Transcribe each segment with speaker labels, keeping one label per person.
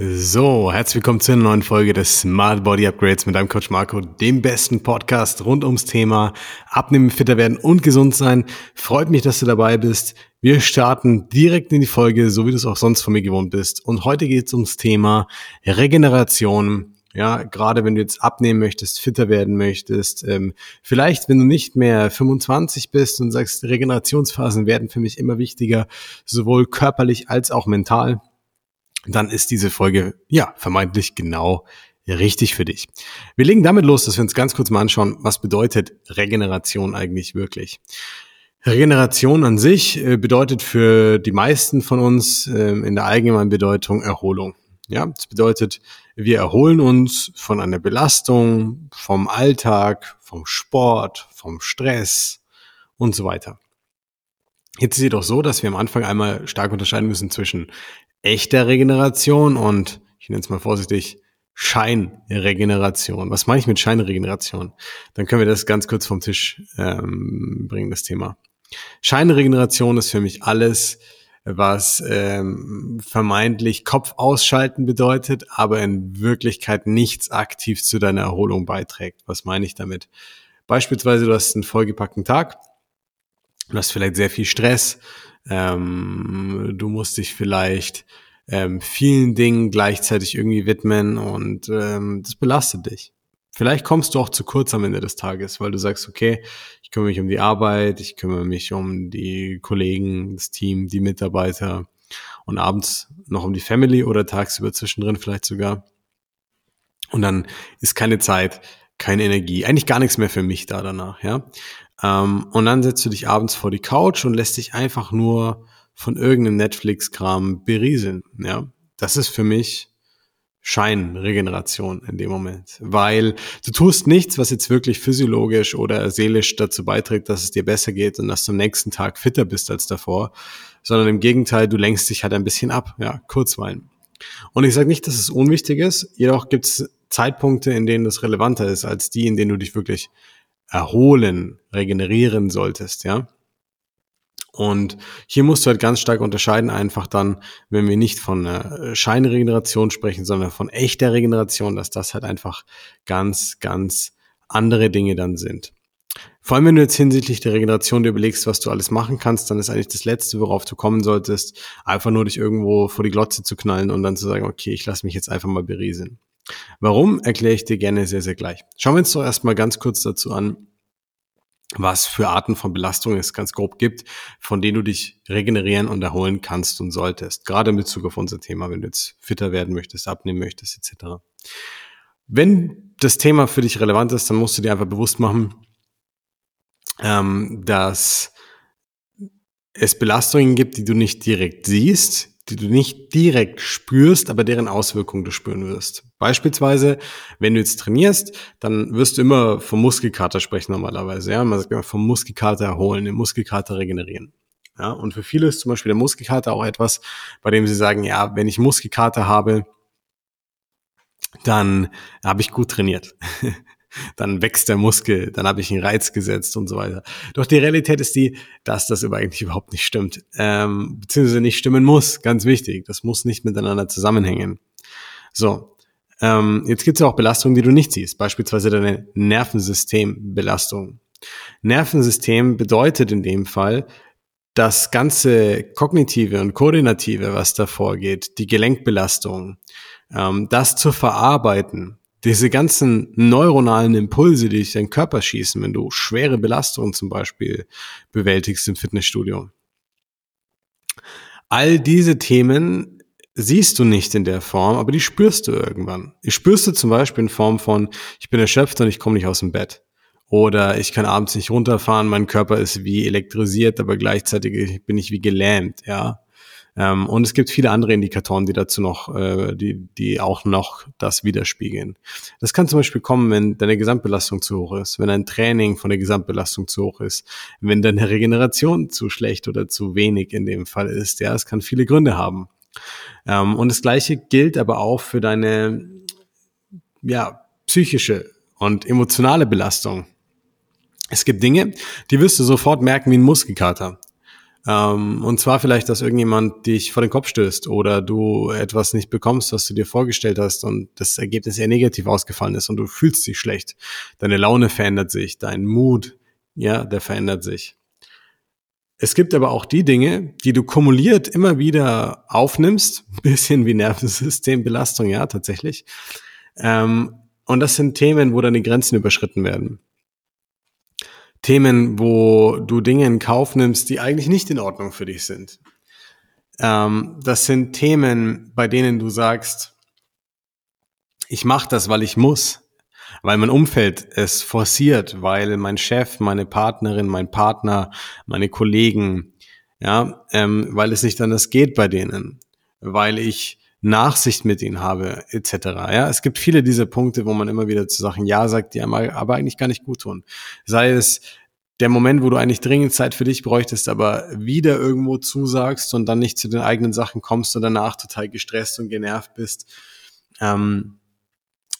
Speaker 1: So, herzlich willkommen zu einer neuen Folge des Smart Body Upgrades mit deinem Coach Marco, dem besten Podcast rund ums Thema Abnehmen, fitter werden und gesund sein. Freut mich, dass du dabei bist. Wir starten direkt in die Folge, so wie du es auch sonst von mir gewohnt bist. Und heute geht es ums Thema Regeneration. Ja, gerade wenn du jetzt abnehmen möchtest, fitter werden möchtest, ähm, vielleicht wenn du nicht mehr 25 bist und sagst, Regenerationsphasen werden für mich immer wichtiger, sowohl körperlich als auch mental dann ist diese Folge ja vermeintlich genau richtig für dich. Wir legen damit los, dass wir uns ganz kurz mal anschauen, was bedeutet Regeneration eigentlich wirklich. Regeneration an sich äh, bedeutet für die meisten von uns ähm, in der allgemeinen Bedeutung Erholung. Ja, das bedeutet, wir erholen uns von einer Belastung, vom Alltag, vom Sport, vom Stress und so weiter. Jetzt ist es jedoch so, dass wir am Anfang einmal stark unterscheiden müssen zwischen echter Regeneration und ich nenne es mal vorsichtig Scheinregeneration. Was meine ich mit Scheinregeneration? Dann können wir das ganz kurz vom Tisch ähm, bringen, das Thema. Scheinregeneration ist für mich alles, was ähm, vermeintlich Kopf ausschalten bedeutet, aber in Wirklichkeit nichts aktiv zu deiner Erholung beiträgt. Was meine ich damit? Beispielsweise, du hast einen vollgepackten Tag, du hast vielleicht sehr viel Stress, ähm, du musst dich vielleicht ähm, vielen Dingen gleichzeitig irgendwie widmen und ähm, das belastet dich. Vielleicht kommst du auch zu kurz am Ende des Tages, weil du sagst, okay, ich kümmere mich um die Arbeit, ich kümmere mich um die Kollegen, das Team, die Mitarbeiter und abends noch um die Family oder tagsüber zwischendrin vielleicht sogar. Und dann ist keine Zeit, keine Energie, eigentlich gar nichts mehr für mich da danach, ja. Ähm, und dann setzt du dich abends vor die Couch und lässt dich einfach nur von irgendeinem Netflix-Kram berieseln. Ja, das ist für mich Scheinregeneration in dem Moment, weil du tust nichts, was jetzt wirklich physiologisch oder seelisch dazu beiträgt, dass es dir besser geht und dass du am nächsten Tag fitter bist als davor, sondern im Gegenteil, du lenkst dich halt ein bisschen ab, ja, kurzweilen. Und ich sage nicht, dass es unwichtig ist, jedoch gibt es Zeitpunkte, in denen das relevanter ist als die, in denen du dich wirklich erholen, regenerieren solltest, ja. Und hier musst du halt ganz stark unterscheiden, einfach dann, wenn wir nicht von einer Scheinregeneration sprechen, sondern von echter Regeneration, dass das halt einfach ganz, ganz andere Dinge dann sind. Vor allem, wenn du jetzt hinsichtlich der Regeneration dir überlegst, was du alles machen kannst, dann ist eigentlich das Letzte, worauf du kommen solltest, einfach nur dich irgendwo vor die Glotze zu knallen und dann zu sagen, okay, ich lasse mich jetzt einfach mal berieseln. Warum, erkläre ich dir gerne sehr, sehr gleich. Schauen wir uns doch erstmal ganz kurz dazu an, was für Arten von Belastung es ganz grob gibt, von denen du dich regenerieren und erholen kannst und solltest. Gerade in Bezug auf unser Thema, wenn du jetzt fitter werden möchtest, abnehmen möchtest, etc. Wenn das Thema für dich relevant ist, dann musst du dir einfach bewusst machen, ähm, dass es Belastungen gibt, die du nicht direkt siehst, die du nicht direkt spürst, aber deren Auswirkungen du spüren wirst. Beispielsweise, wenn du jetzt trainierst, dann wirst du immer vom Muskelkater sprechen normalerweise. Ja, man sagt immer vom Muskelkater erholen, den Muskelkater regenerieren. Ja, und für viele ist zum Beispiel der Muskelkater auch etwas, bei dem sie sagen, ja, wenn ich Muskelkater habe, dann habe ich gut trainiert. dann wächst der Muskel, dann habe ich einen Reiz gesetzt und so weiter. Doch die Realität ist die, dass das eigentlich überhaupt nicht stimmt, ähm, beziehungsweise nicht stimmen muss, ganz wichtig. Das muss nicht miteinander zusammenhängen. So, ähm, jetzt gibt es ja auch Belastungen, die du nicht siehst, beispielsweise deine Nervensystembelastung. Nervensystem bedeutet in dem Fall, das ganze kognitive und koordinative, was da vorgeht, die Gelenkbelastung, ähm, das zu verarbeiten, diese ganzen neuronalen Impulse, die durch deinen Körper schießen, wenn du schwere Belastungen zum Beispiel bewältigst im Fitnessstudio. All diese Themen siehst du nicht in der Form, aber die spürst du irgendwann. Die spürst du zum Beispiel in Form von, ich bin erschöpft und ich komme nicht aus dem Bett. Oder ich kann abends nicht runterfahren, mein Körper ist wie elektrisiert, aber gleichzeitig bin ich wie gelähmt, ja. Ähm, und es gibt viele andere Indikatoren, die dazu noch, äh, die, die auch noch das widerspiegeln. Das kann zum Beispiel kommen, wenn deine Gesamtbelastung zu hoch ist, wenn ein Training von der Gesamtbelastung zu hoch ist, wenn deine Regeneration zu schlecht oder zu wenig in dem Fall ist. Ja, es kann viele Gründe haben. Ähm, und das Gleiche gilt aber auch für deine, ja, psychische und emotionale Belastung. Es gibt Dinge, die wirst du sofort merken wie ein Muskelkater. Ähm, und zwar vielleicht, dass irgendjemand dich vor den Kopf stößt oder du etwas nicht bekommst, was du dir vorgestellt hast und das Ergebnis eher negativ ausgefallen ist und du fühlst dich schlecht. Deine Laune verändert sich, dein Mut, ja, der verändert sich. Es gibt aber auch die Dinge, die du kumuliert immer wieder aufnimmst, bisschen wie Nervensystembelastung, ja, tatsächlich. Ähm, und das sind Themen, wo deine Grenzen überschritten werden. Themen, wo du Dinge in Kauf nimmst, die eigentlich nicht in Ordnung für dich sind. Ähm, das sind Themen, bei denen du sagst, ich mache das, weil ich muss, weil mein Umfeld es forciert, weil mein Chef, meine Partnerin, mein Partner, meine Kollegen, ja, ähm, weil es nicht anders geht bei denen, weil ich Nachsicht mit ihnen habe, etc. Ja, es gibt viele dieser Punkte, wo man immer wieder zu Sachen Ja sagt, die einmal aber eigentlich gar nicht gut tun. Sei es der Moment, wo du eigentlich dringend Zeit für dich bräuchtest, aber wieder irgendwo zusagst und dann nicht zu den eigenen Sachen kommst und danach total gestresst und genervt bist. Ähm,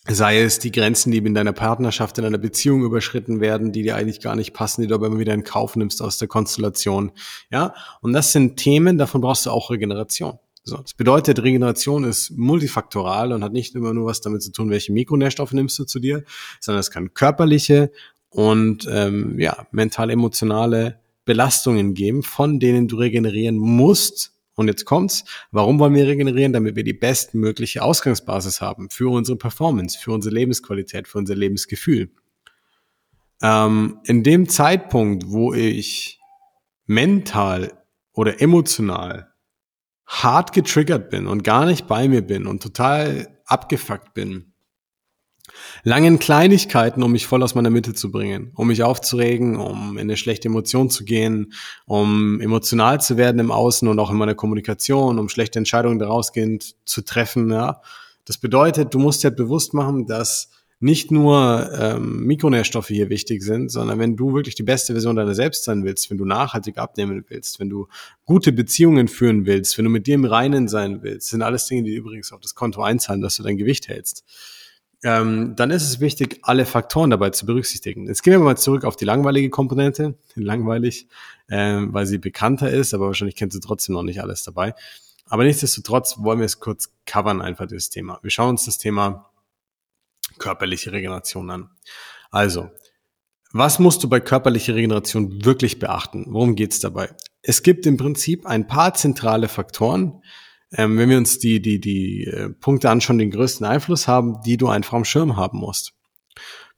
Speaker 1: sei es die Grenzen, die in deiner Partnerschaft, in einer Beziehung überschritten werden, die dir eigentlich gar nicht passen, die du aber immer wieder in Kauf nimmst aus der Konstellation. Ja, und das sind Themen, davon brauchst du auch Regeneration. So, das bedeutet, Regeneration ist multifaktoral und hat nicht immer nur was damit zu tun, welche Mikronährstoffe nimmst du zu dir, sondern es kann körperliche und ähm, ja, mental-emotionale Belastungen geben, von denen du regenerieren musst. Und jetzt kommt's. Warum wollen wir regenerieren? Damit wir die bestmögliche Ausgangsbasis haben für unsere Performance, für unsere Lebensqualität, für unser Lebensgefühl. Ähm, in dem Zeitpunkt, wo ich mental oder emotional hart getriggert bin und gar nicht bei mir bin und total abgefuckt bin. Langen Kleinigkeiten, um mich voll aus meiner Mitte zu bringen, um mich aufzuregen, um in eine schlechte Emotion zu gehen, um emotional zu werden im Außen und auch in meiner Kommunikation, um schlechte Entscheidungen daraus gehend zu treffen. Ja. Das bedeutet, du musst dir bewusst machen, dass nicht nur ähm, Mikronährstoffe hier wichtig sind, sondern wenn du wirklich die beste Version deiner selbst sein willst, wenn du nachhaltig abnehmen willst, wenn du gute Beziehungen führen willst, wenn du mit dir im Reinen sein willst, sind alles Dinge, die übrigens auf das Konto einzahlen, dass du dein Gewicht hältst. Ähm, dann ist es wichtig, alle Faktoren dabei zu berücksichtigen. Jetzt gehen wir mal zurück auf die langweilige Komponente. Langweilig, ähm, weil sie bekannter ist, aber wahrscheinlich kennst du trotzdem noch nicht alles dabei. Aber nichtsdestotrotz wollen wir es kurz covern, einfach das Thema. Wir schauen uns das Thema körperliche Regeneration an. Also, was musst du bei körperlicher Regeneration wirklich beachten? Worum geht's dabei? Es gibt im Prinzip ein paar zentrale Faktoren, ähm, wenn wir uns die, die, die äh, Punkte anschauen, den größten Einfluss haben, die du einfach am Schirm haben musst.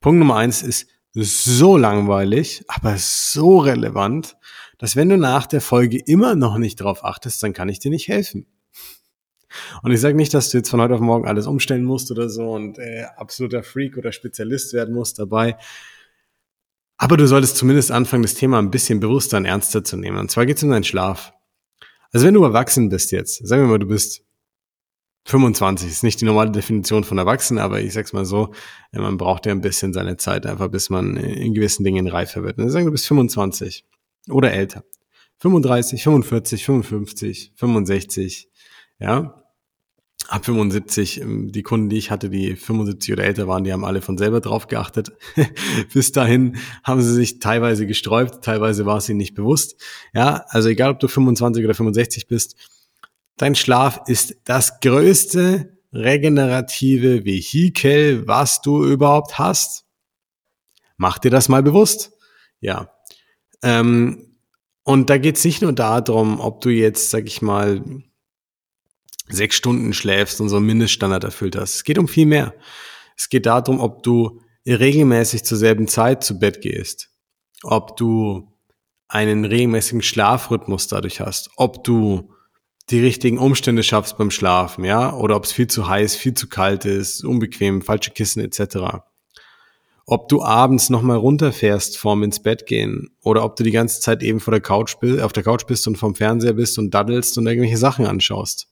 Speaker 1: Punkt Nummer eins ist so langweilig, aber so relevant, dass wenn du nach der Folge immer noch nicht drauf achtest, dann kann ich dir nicht helfen. Und ich sage nicht, dass du jetzt von heute auf morgen alles umstellen musst oder so und äh, absoluter Freak oder Spezialist werden musst dabei. Aber du solltest zumindest anfangen, das Thema ein bisschen bewusster und ernster zu nehmen. Und zwar geht es um deinen Schlaf. Also wenn du erwachsen bist jetzt, sagen wir mal, du bist 25, ist nicht die normale Definition von erwachsen, aber ich sag's mal so, man braucht ja ein bisschen seine Zeit einfach, bis man in gewissen Dingen reifer wird. Und sagen du bist 25 oder älter. 35, 45, 55, 65, ja ab 75, ähm, die Kunden, die ich hatte, die 75 oder älter waren, die haben alle von selber drauf geachtet. Bis dahin haben sie sich teilweise gesträubt, teilweise war es ihnen nicht bewusst. Ja, also egal, ob du 25 oder 65 bist, dein Schlaf ist das größte regenerative Vehikel, was du überhaupt hast. Mach dir das mal bewusst. Ja. Ähm, und da geht es nicht nur darum, ob du jetzt, sag ich mal, sechs Stunden schläfst und so einen Mindeststandard erfüllt hast. Es geht um viel mehr. Es geht darum, ob du regelmäßig zur selben Zeit zu Bett gehst, ob du einen regelmäßigen Schlafrhythmus dadurch hast, ob du die richtigen Umstände schaffst beim Schlafen, ja, oder ob es viel zu heiß, viel zu kalt ist, unbequem, falsche Kissen etc. Ob du abends nochmal runterfährst vorm ins Bett gehen oder ob du die ganze Zeit eben vor der Couch bist, auf der Couch bist und vom Fernseher bist und daddelst und irgendwelche Sachen anschaust.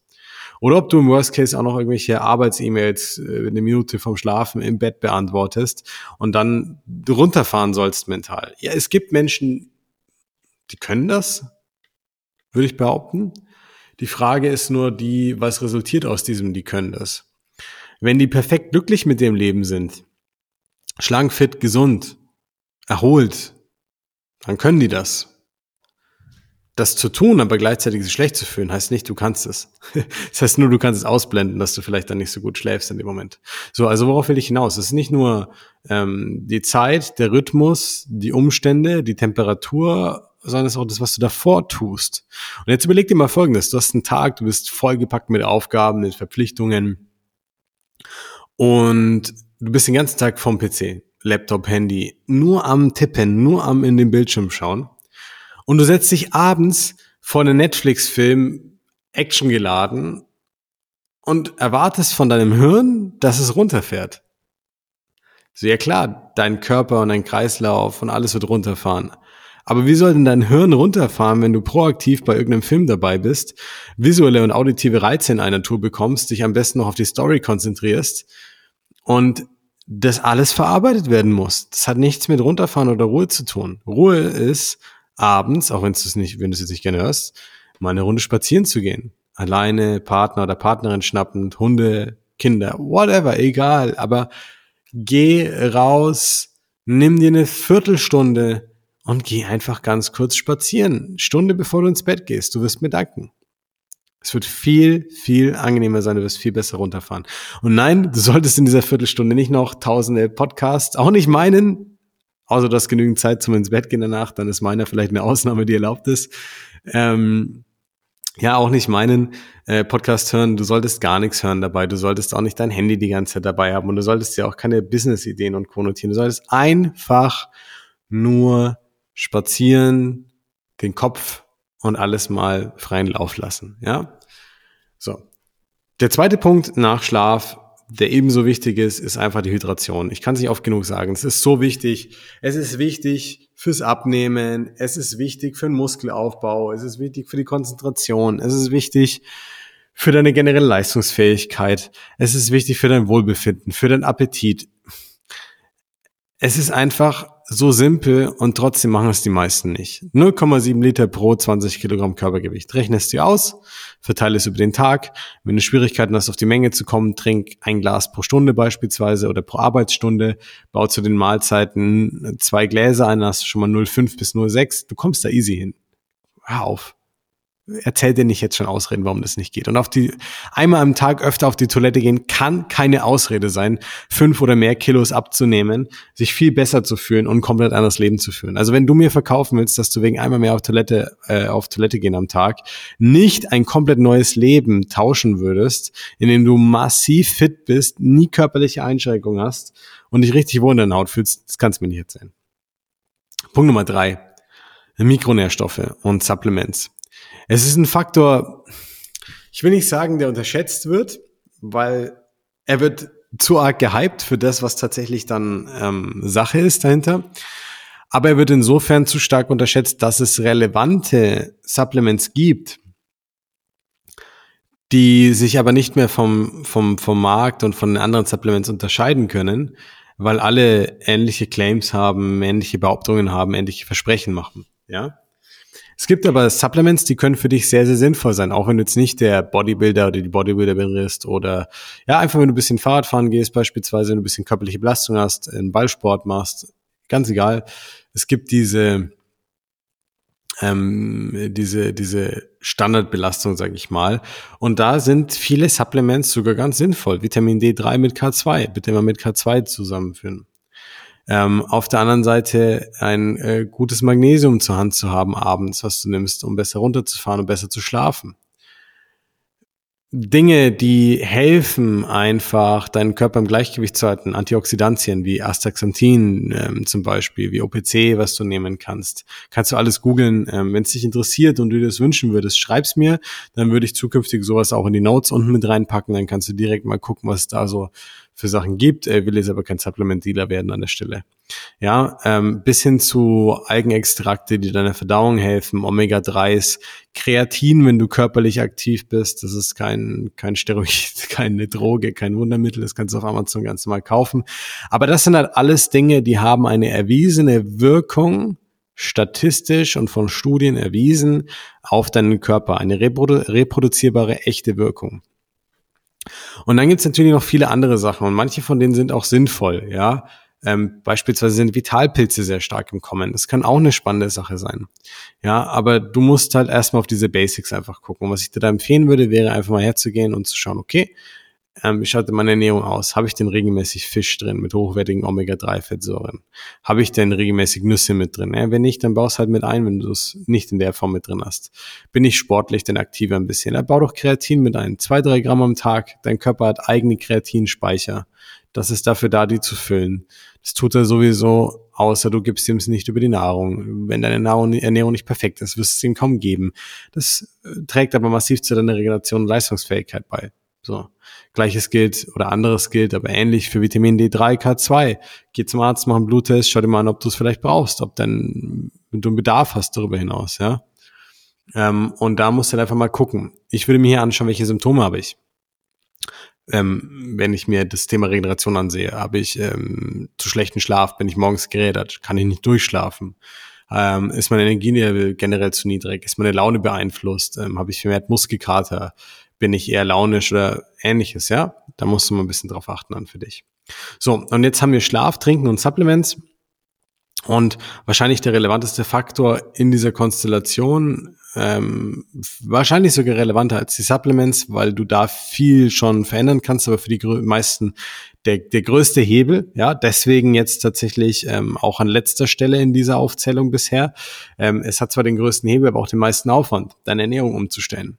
Speaker 1: Oder ob du im Worst Case auch noch irgendwelche Arbeits-E-Mails äh, eine Minute vom Schlafen im Bett beantwortest und dann runterfahren sollst mental. Ja, es gibt Menschen, die können das, würde ich behaupten. Die Frage ist nur die, was resultiert aus diesem, die können das. Wenn die perfekt glücklich mit dem Leben sind, schlank, fit, gesund, erholt, dann können die das das zu tun, aber gleichzeitig sich schlecht zu fühlen, heißt nicht, du kannst es. Das heißt nur, du kannst es ausblenden, dass du vielleicht dann nicht so gut schläfst in dem Moment. So, also worauf will ich hinaus? Es ist nicht nur ähm, die Zeit, der Rhythmus, die Umstände, die Temperatur, sondern es ist auch das, was du davor tust. Und jetzt überleg dir mal Folgendes. Du hast einen Tag, du bist vollgepackt mit Aufgaben, mit Verpflichtungen und du bist den ganzen Tag vom PC, Laptop, Handy, nur am Tippen, nur am in den Bildschirm schauen und du setzt dich abends vor einen Netflix-Film, Action geladen, und erwartest von deinem Hirn, dass es runterfährt. So, ja klar, dein Körper und dein Kreislauf und alles wird runterfahren. Aber wie soll denn dein Hirn runterfahren, wenn du proaktiv bei irgendeinem Film dabei bist, visuelle und auditive Reize in einer Tour bekommst, dich am besten noch auf die Story konzentrierst und das alles verarbeitet werden muss? Das hat nichts mit runterfahren oder Ruhe zu tun. Ruhe ist abends, auch wenn du es nicht, wenn du es jetzt nicht gerne hörst, mal eine Runde spazieren zu gehen. Alleine, Partner oder Partnerin schnappend, Hunde, Kinder, whatever, egal. Aber geh raus, nimm dir eine Viertelstunde und geh einfach ganz kurz spazieren. Stunde bevor du ins Bett gehst. Du wirst mir danken. Es wird viel, viel angenehmer sein, du wirst viel besser runterfahren. Und nein, du solltest in dieser Viertelstunde nicht noch tausende Podcasts, auch nicht meinen, außer du hast genügend Zeit zum ins Bett gehen danach, dann ist meiner vielleicht eine Ausnahme, die erlaubt ist. Ähm, ja, auch nicht meinen äh, Podcast hören. Du solltest gar nichts hören dabei. Du solltest auch nicht dein Handy die ganze Zeit dabei haben und du solltest ja auch keine Business-Ideen und konnotieren. Du solltest einfach nur spazieren, den Kopf und alles mal freien Lauf lassen. Ja, so. Der zweite Punkt nach Schlaf der ebenso wichtig ist, ist einfach die Hydration. Ich kann es nicht oft genug sagen. Es ist so wichtig. Es ist wichtig fürs Abnehmen. Es ist wichtig für den Muskelaufbau. Es ist wichtig für die Konzentration. Es ist wichtig für deine generelle Leistungsfähigkeit. Es ist wichtig für dein Wohlbefinden, für deinen Appetit. Es ist einfach so simpel und trotzdem machen es die meisten nicht. 0,7 Liter pro 20 Kilogramm Körpergewicht. Rechnest du aus, verteile es über den Tag. Wenn du Schwierigkeiten hast, auf die Menge zu kommen, trink ein Glas pro Stunde beispielsweise oder pro Arbeitsstunde. Bau zu den Mahlzeiten zwei Gläser ein, hast du schon mal 0,5 bis 0,6. Du kommst da easy hin. Hör auf erzähl dir nicht jetzt schon Ausreden, warum das nicht geht. Und auf die, einmal am Tag öfter auf die Toilette gehen, kann keine Ausrede sein, fünf oder mehr Kilos abzunehmen, sich viel besser zu fühlen und komplett anderes Leben zu führen. Also wenn du mir verkaufen willst, dass du wegen einmal mehr auf Toilette, äh, auf Toilette gehen am Tag, nicht ein komplett neues Leben tauschen würdest, in dem du massiv fit bist, nie körperliche Einschränkungen hast und dich richtig wohl in deiner Haut fühlst, das kannst du mir nicht erzählen. Punkt Nummer drei. Mikronährstoffe und Supplements. Es ist ein Faktor, ich will nicht sagen, der unterschätzt wird, weil er wird zu arg gehypt für das, was tatsächlich dann ähm, Sache ist dahinter. Aber er wird insofern zu stark unterschätzt, dass es relevante Supplements gibt, die sich aber nicht mehr vom, vom, vom Markt und von den anderen Supplements unterscheiden können, weil alle ähnliche Claims haben, ähnliche Behauptungen haben, ähnliche Versprechen machen. Ja? Es gibt aber Supplements, die können für dich sehr, sehr sinnvoll sein, auch wenn du jetzt nicht der Bodybuilder oder die Bodybuilderin bist oder ja, einfach wenn du ein bisschen Fahrrad fahren gehst, beispielsweise, wenn du ein bisschen körperliche Belastung hast, einen Ballsport machst, ganz egal. Es gibt diese, ähm, diese, diese Standardbelastung, sage ich mal. Und da sind viele Supplements sogar ganz sinnvoll. Vitamin D3 mit K2, bitte mal mit K2 zusammenführen. Ähm, auf der anderen Seite ein äh, gutes Magnesium zur Hand zu haben abends, was du nimmst, um besser runterzufahren und besser zu schlafen. Dinge, die helfen einfach, deinen Körper im Gleichgewicht zu halten, Antioxidantien wie Astaxanthin ähm, zum Beispiel, wie OPC, was du nehmen kannst. Kannst du alles googeln. Ähm, Wenn es dich interessiert und du dir das wünschen würdest, schreib's mir. Dann würde ich zukünftig sowas auch in die Notes unten mit reinpacken. Dann kannst du direkt mal gucken, was da so für Sachen gibt. Er will jetzt aber kein Supplement-Dealer werden an der Stelle. Ja, ähm, bis hin zu Eigenextrakte, die deiner Verdauung helfen, Omega-3s, Kreatin, wenn du körperlich aktiv bist. Das ist kein, kein Steroid, keine Droge, kein Wundermittel. Das kannst du auf Amazon ganz normal kaufen. Aber das sind halt alles Dinge, die haben eine erwiesene Wirkung, statistisch und von Studien erwiesen, auf deinen Körper. Eine reprodu reproduzierbare, echte Wirkung. Und dann gibt's natürlich noch viele andere Sachen und manche von denen sind auch sinnvoll, ja. Ähm, beispielsweise sind Vitalpilze sehr stark im Kommen. Das kann auch eine spannende Sache sein. Ja, aber du musst halt erstmal auf diese Basics einfach gucken. Und was ich dir da empfehlen würde, wäre einfach mal herzugehen und zu schauen, okay, ähm, schaut denn meine Ernährung aus? Habe ich denn regelmäßig Fisch drin mit hochwertigen Omega-3-Fettsäuren? Habe ich denn regelmäßig Nüsse mit drin? Ja, wenn nicht, dann baust halt mit ein, wenn du es nicht in der Form mit drin hast. Bin ich sportlich, dann aktiver ein bisschen. Dann bau doch Kreatin mit ein. Zwei, drei Gramm am Tag. Dein Körper hat eigene Kreatinspeicher. Das ist dafür da, die zu füllen. Das tut er sowieso, außer du gibst ihm es nicht über die Nahrung. Wenn deine Nahrung, Ernährung nicht perfekt ist, wirst du es ihm kaum geben. Das äh, trägt aber massiv zu deiner Regeneration und Leistungsfähigkeit bei. So. Gleiches gilt oder anderes gilt, aber ähnlich für Vitamin D3, K2. Geh zum Arzt, mach einen Bluttest, schau dir mal an, ob du es vielleicht brauchst, ob dann du einen Bedarf hast darüber hinaus, ja. Ähm, und da musst du dann einfach mal gucken. Ich würde mir hier anschauen, welche Symptome habe ich. Ähm, wenn ich mir das Thema Regeneration ansehe, habe ich ähm, zu schlechten Schlaf, bin ich morgens gerädert, kann ich nicht durchschlafen. Ähm, ist meine Energielevel generell zu niedrig? Ist meine Laune beeinflusst? Ähm, habe ich vermehrt Muskelkater? Bin ich eher launisch oder ähnliches, ja? Da musst du mal ein bisschen drauf achten dann für dich. So, und jetzt haben wir Schlaf, Trinken und Supplements. Und wahrscheinlich der relevanteste Faktor in dieser Konstellation, ähm, wahrscheinlich sogar relevanter als die Supplements, weil du da viel schon verändern kannst, aber für die meisten der, der größte Hebel, ja, deswegen jetzt tatsächlich ähm, auch an letzter Stelle in dieser Aufzählung bisher. Ähm, es hat zwar den größten Hebel, aber auch den meisten Aufwand, deine Ernährung umzustellen.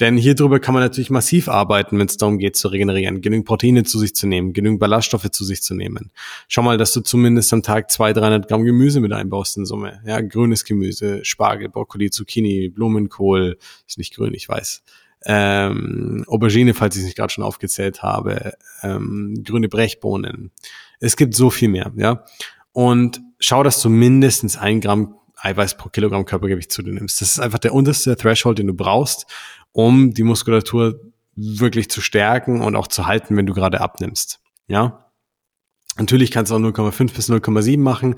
Speaker 1: Denn hier drüber kann man natürlich massiv arbeiten, wenn es darum geht zu regenerieren, genügend Proteine zu sich zu nehmen, genügend Ballaststoffe zu sich zu nehmen. Schau mal, dass du zumindest am Tag 200, 300 Gramm Gemüse mit einbaust in Summe. Ja, grünes Gemüse, Spargel, Brokkoli, Zucchini, Blumenkohl, ist nicht grün, ich weiß. Ähm, Aubergine, falls ich es nicht gerade schon aufgezählt habe, ähm, grüne Brechbohnen. Es gibt so viel mehr, ja. Und schau, dass du mindestens ein Gramm Eiweiß pro Kilogramm Körpergewicht zu dir nimmst. Das ist einfach der unterste Threshold, den du brauchst, um die Muskulatur wirklich zu stärken und auch zu halten, wenn du gerade abnimmst. Ja. Natürlich kannst du auch 0,5 bis 0,7 machen,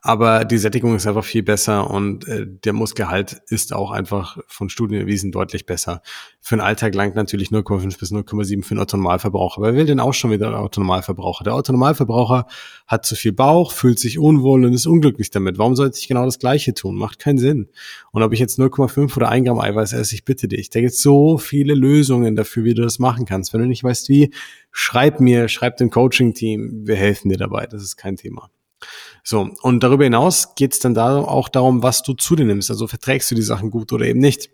Speaker 1: aber die Sättigung ist einfach viel besser und äh, der Muskelhalt ist auch einfach von Studien erwiesen deutlich besser. Für den Alltag langt natürlich 0,5 bis 0,7 für den Autonomalverbraucher. Wer will denn auch schon wieder der Autonomalverbraucher? Der Autonomalverbraucher hat zu viel Bauch, fühlt sich unwohl und ist unglücklich damit. Warum sollte ich genau das Gleiche tun? Macht keinen Sinn. Und ob ich jetzt 0,5 oder 1 Gramm Eiweiß esse, ich bitte dich. Da gibt es so viele Lösungen dafür, wie du das machen kannst. Wenn du nicht weißt, wie, schreib mir, schreib dem Coaching-Team, wir helfen dir dabei. Das ist kein Thema. So, und darüber hinaus geht es dann da auch darum, was du zu dir nimmst. Also verträgst du die Sachen gut oder eben nicht.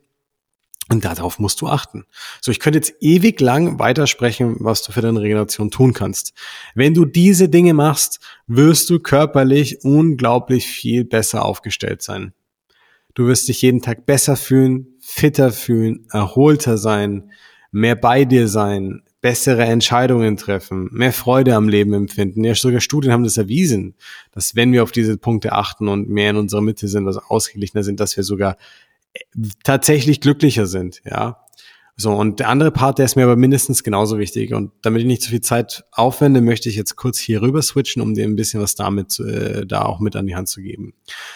Speaker 1: Und darauf musst du achten. So, ich könnte jetzt ewig lang weitersprechen, was du für deine Regeneration tun kannst. Wenn du diese Dinge machst, wirst du körperlich unglaublich viel besser aufgestellt sein. Du wirst dich jeden Tag besser fühlen, fitter fühlen, erholter sein, mehr bei dir sein, bessere Entscheidungen treffen, mehr Freude am Leben empfinden. Ja, sogar Studien haben das erwiesen, dass wenn wir auf diese Punkte achten und mehr in unserer Mitte sind, also ausgeglichener sind, dass wir sogar äh, tatsächlich glücklicher sind, ja. So, und der andere Part, der ist mir aber mindestens genauso wichtig. Und damit ich nicht zu viel Zeit aufwende, möchte ich jetzt kurz hier rüber switchen, um dir ein bisschen was damit äh, da auch mit an die Hand zu geben.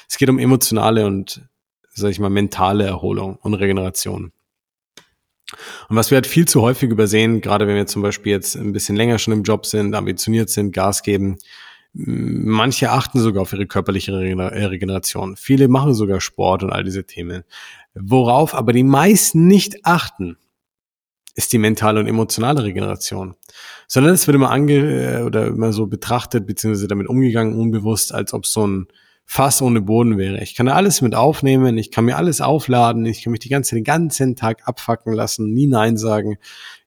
Speaker 1: Es geht um emotionale und, sag ich mal, mentale Erholung und Regeneration. Und was wir halt viel zu häufig übersehen, gerade wenn wir zum Beispiel jetzt ein bisschen länger schon im Job sind, ambitioniert sind, Gas geben, manche achten sogar auf ihre körperliche Regeneration. Viele machen sogar Sport und all diese Themen. Worauf aber die meisten nicht achten, ist die mentale und emotionale Regeneration. Sondern es wird immer ange oder immer so betrachtet, beziehungsweise damit umgegangen, unbewusst, als ob so ein Fass ohne Boden wäre. Ich kann da alles mit aufnehmen, ich kann mir alles aufladen, ich kann mich die ganze, den ganzen Tag abfacken lassen, nie Nein sagen,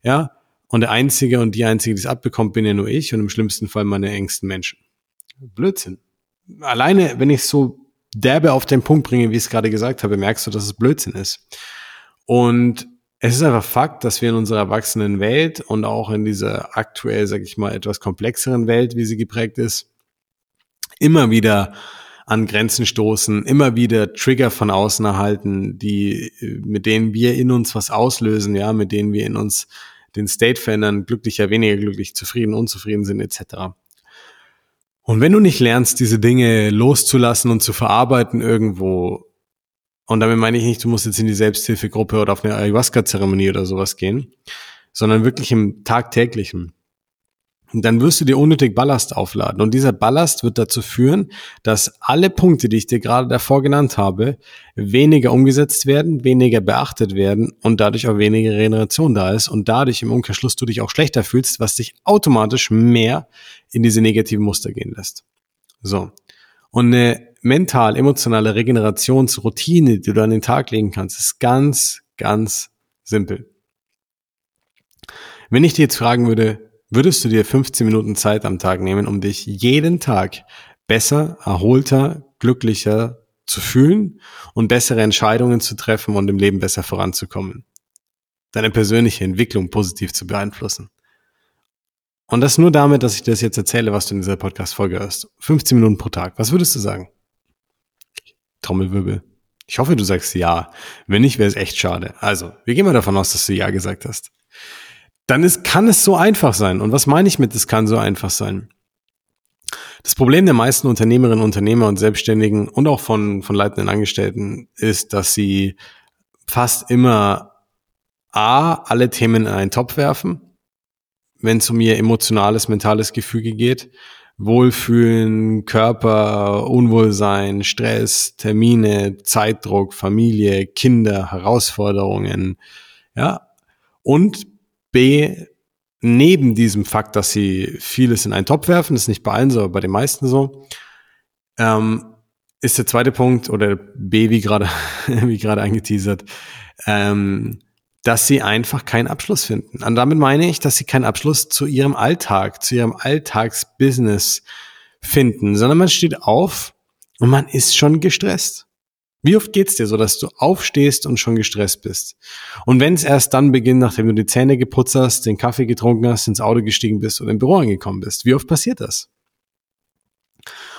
Speaker 1: ja. Und der Einzige und die Einzige, die es abbekommt, bin ja nur ich und im schlimmsten Fall meine engsten Menschen. Blödsinn. Alleine, wenn ich so derbe auf den Punkt bringe, wie ich es gerade gesagt habe, merkst du, dass es Blödsinn ist. Und es ist einfach Fakt, dass wir in unserer erwachsenen Welt und auch in dieser aktuell, sag ich mal, etwas komplexeren Welt, wie sie geprägt ist, immer wieder an Grenzen stoßen, immer wieder Trigger von außen erhalten, die, mit denen wir in uns was auslösen, ja, mit denen wir in uns den State verändern, glücklicher, weniger glücklich, zufrieden, unzufrieden sind, etc. Und wenn du nicht lernst, diese Dinge loszulassen und zu verarbeiten irgendwo, und damit meine ich nicht, du musst jetzt in die Selbsthilfegruppe oder auf eine Ayahuasca-Zeremonie oder sowas gehen, sondern wirklich im tagtäglichen, dann wirst du dir unnötig Ballast aufladen. Und dieser Ballast wird dazu führen, dass alle Punkte, die ich dir gerade davor genannt habe, weniger umgesetzt werden, weniger beachtet werden und dadurch auch weniger Regeneration da ist und dadurch im Umkehrschluss du dich auch schlechter fühlst, was dich automatisch mehr in diese negativen Muster gehen lässt. So. Und eine mental, emotionale Regenerationsroutine, die du an den Tag legen kannst, ist ganz, ganz simpel. Wenn ich dir jetzt fragen würde, Würdest du dir 15 Minuten Zeit am Tag nehmen, um dich jeden Tag besser, erholter, glücklicher zu fühlen und bessere Entscheidungen zu treffen und im Leben besser voranzukommen? Deine persönliche Entwicklung positiv zu beeinflussen. Und das nur damit, dass ich das jetzt erzähle, was du in dieser Podcast-Folge hörst. 15 Minuten pro Tag. Was würdest du sagen? Trommelwirbel. Ich hoffe, du sagst ja. Wenn nicht, wäre es echt schade. Also, wir gehen mal davon aus, dass du ja gesagt hast dann ist, kann es so einfach sein. Und was meine ich mit, es kann so einfach sein? Das Problem der meisten Unternehmerinnen, Unternehmer und Selbstständigen und auch von, von leitenden Angestellten ist, dass sie fast immer A, alle Themen in einen Topf werfen, wenn es um ihr emotionales, mentales Gefüge geht. Wohlfühlen, Körper, Unwohlsein, Stress, Termine, Zeitdruck, Familie, Kinder, Herausforderungen, ja. Und B, neben diesem Fakt, dass sie vieles in einen Topf werfen, das ist nicht bei allen so, aber bei den meisten so, ähm, ist der zweite Punkt, oder B, wie gerade, wie gerade angeteasert, ähm, dass sie einfach keinen Abschluss finden. Und damit meine ich, dass sie keinen Abschluss zu ihrem Alltag, zu ihrem Alltagsbusiness finden, sondern man steht auf und man ist schon gestresst. Wie oft geht's dir so, dass du aufstehst und schon gestresst bist? Und wenn es erst dann beginnt, nachdem du die Zähne geputzt hast, den Kaffee getrunken hast, ins Auto gestiegen bist oder im Büro angekommen bist, wie oft passiert das?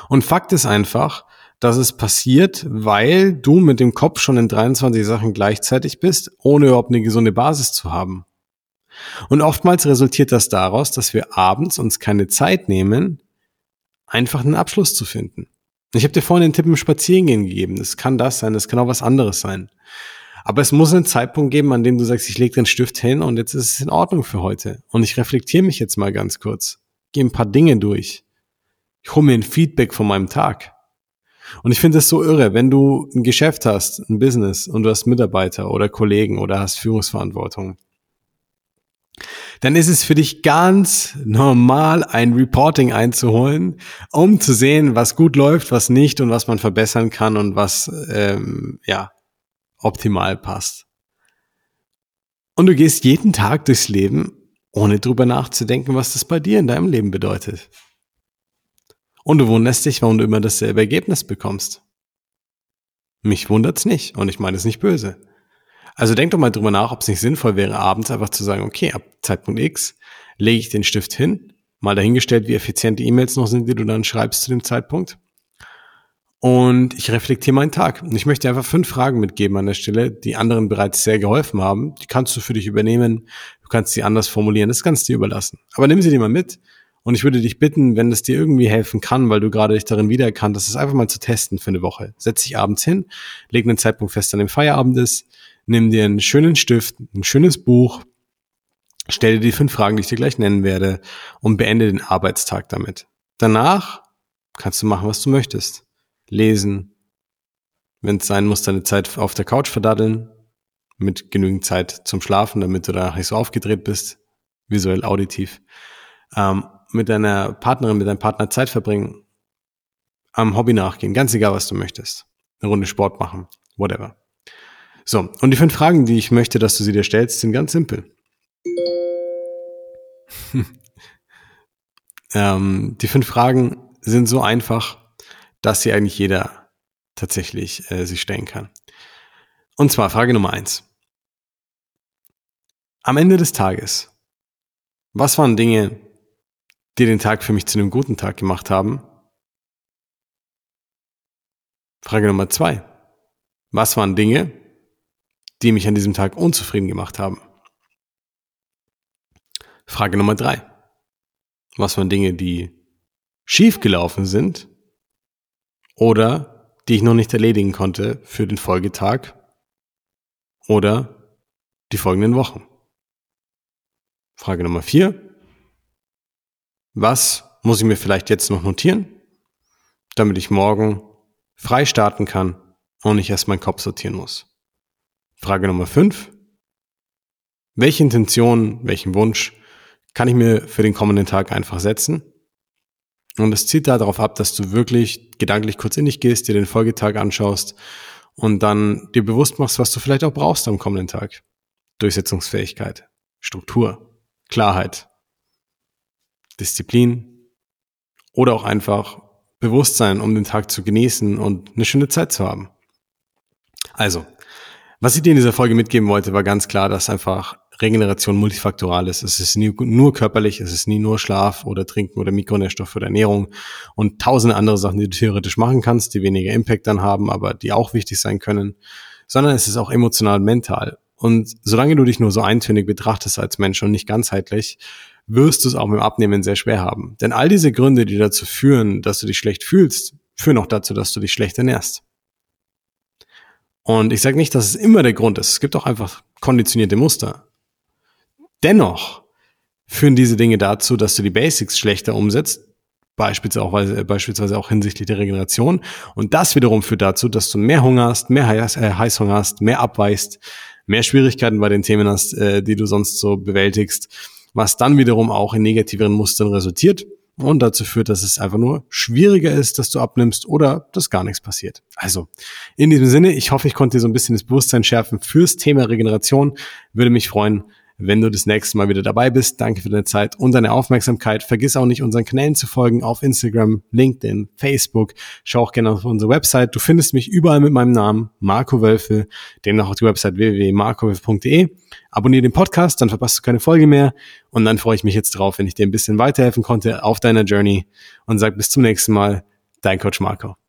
Speaker 1: Und Fakt ist einfach, dass es passiert, weil du mit dem Kopf schon in 23 Sachen gleichzeitig bist, ohne überhaupt eine gesunde Basis zu haben. Und oftmals resultiert das daraus, dass wir abends uns keine Zeit nehmen, einfach einen Abschluss zu finden. Ich habe dir vorhin den Tipp im Spazierengehen gegeben. Das kann das sein, das kann auch was anderes sein. Aber es muss einen Zeitpunkt geben, an dem du sagst, ich lege den Stift hin und jetzt ist es in Ordnung für heute. Und ich reflektiere mich jetzt mal ganz kurz. Gehe ein paar Dinge durch. Ich hole mir ein Feedback von meinem Tag. Und ich finde es so irre, wenn du ein Geschäft hast, ein Business und du hast Mitarbeiter oder Kollegen oder hast Führungsverantwortung dann ist es für dich ganz normal, ein Reporting einzuholen, um zu sehen, was gut läuft, was nicht und was man verbessern kann und was ähm, ja optimal passt. Und du gehst jeden Tag durchs Leben, ohne drüber nachzudenken, was das bei dir in deinem Leben bedeutet. Und du wunderst dich, warum du immer dasselbe Ergebnis bekommst. Mich wundert's nicht und ich meine es nicht böse. Also denk doch mal drüber nach, ob es nicht sinnvoll wäre, abends einfach zu sagen, okay, ab Zeitpunkt X lege ich den Stift hin, mal dahingestellt, wie effizient die E-Mails noch sind, die du dann schreibst zu dem Zeitpunkt. Und ich reflektiere meinen Tag. Und ich möchte einfach fünf Fragen mitgeben an der Stelle, die anderen bereits sehr geholfen haben. Die kannst du für dich übernehmen. Du kannst sie anders formulieren. Das kannst du dir überlassen. Aber nimm sie dir mal mit. Und ich würde dich bitten, wenn das dir irgendwie helfen kann, weil du gerade dich darin wiedererkannt hast, es einfach mal zu testen für eine Woche. Setz dich abends hin, leg einen Zeitpunkt fest, an dem Feierabend ist, nimm dir einen schönen Stift, ein schönes Buch, stell dir die fünf Fragen, die ich dir gleich nennen werde und beende den Arbeitstag damit. Danach kannst du machen, was du möchtest. Lesen, wenn es sein muss, deine Zeit auf der Couch verdaddeln, mit genügend Zeit zum Schlafen, damit du da nicht so aufgedreht bist, visuell, auditiv. Ähm, mit deiner Partnerin, mit deinem Partner Zeit verbringen, am Hobby nachgehen, ganz egal, was du möchtest. Eine Runde Sport machen, whatever. So, und die fünf Fragen, die ich möchte, dass du sie dir stellst, sind ganz simpel. ähm, die fünf Fragen sind so einfach, dass sie eigentlich jeder tatsächlich äh, sich stellen kann. Und zwar Frage Nummer eins. Am Ende des Tages, was waren Dinge, die den Tag für mich zu einem guten Tag gemacht haben? Frage Nummer zwei. Was waren Dinge, die mich an diesem Tag unzufrieden gemacht haben. Frage Nummer drei. Was waren Dinge, die schiefgelaufen sind oder die ich noch nicht erledigen konnte für den Folgetag oder die folgenden Wochen? Frage Nummer vier. Was muss ich mir vielleicht jetzt noch notieren, damit ich morgen frei starten kann und nicht erst meinen Kopf sortieren muss? Frage Nummer 5. Welche Intention, welchen Wunsch kann ich mir für den kommenden Tag einfach setzen? Und es zielt darauf ab, dass du wirklich gedanklich kurz in dich gehst, dir den Folgetag anschaust und dann dir bewusst machst, was du vielleicht auch brauchst am kommenden Tag. Durchsetzungsfähigkeit, Struktur, Klarheit, Disziplin oder auch einfach Bewusstsein, um den Tag zu genießen und eine schöne Zeit zu haben. Also, was ich dir in dieser Folge mitgeben wollte, war ganz klar, dass einfach Regeneration multifaktoral ist. Es ist nie nur körperlich, es ist nie nur Schlaf oder Trinken oder Mikronährstoffe oder Ernährung und tausende andere Sachen, die du theoretisch machen kannst, die weniger Impact dann haben, aber die auch wichtig sein können, sondern es ist auch emotional und mental. Und solange du dich nur so eintönig betrachtest als Mensch und nicht ganzheitlich, wirst du es auch mit dem Abnehmen sehr schwer haben. Denn all diese Gründe, die dazu führen, dass du dich schlecht fühlst, führen auch dazu, dass du dich schlecht ernährst. Und ich sage nicht, dass es immer der Grund ist. Es gibt auch einfach konditionierte Muster. Dennoch führen diese Dinge dazu, dass du die Basics schlechter umsetzt, beispielsweise auch, beispielsweise auch hinsichtlich der Regeneration. Und das wiederum führt dazu, dass du mehr Hunger hast, mehr äh, Heißhunger hast, mehr abweichst, mehr Schwierigkeiten bei den Themen hast, äh, die du sonst so bewältigst, was dann wiederum auch in negativeren Mustern resultiert und dazu führt, dass es einfach nur schwieriger ist, dass du abnimmst oder dass gar nichts passiert. Also, in diesem Sinne, ich hoffe, ich konnte dir so ein bisschen das Bewusstsein schärfen fürs Thema Regeneration. Würde mich freuen, wenn du das nächste Mal wieder dabei bist. Danke für deine Zeit und deine Aufmerksamkeit. Vergiss auch nicht, unseren Kanälen zu folgen auf Instagram, LinkedIn, Facebook. Schau auch gerne auf unsere Website. Du findest mich überall mit meinem Namen, Marco Wölfe, demnach auf die Website www.markowölfe.de. Abonniere den Podcast, dann verpasst du keine Folge mehr. Und dann freue ich mich jetzt drauf, wenn ich dir ein bisschen weiterhelfen konnte auf deiner Journey und sag bis zum nächsten Mal. Dein Coach Marco.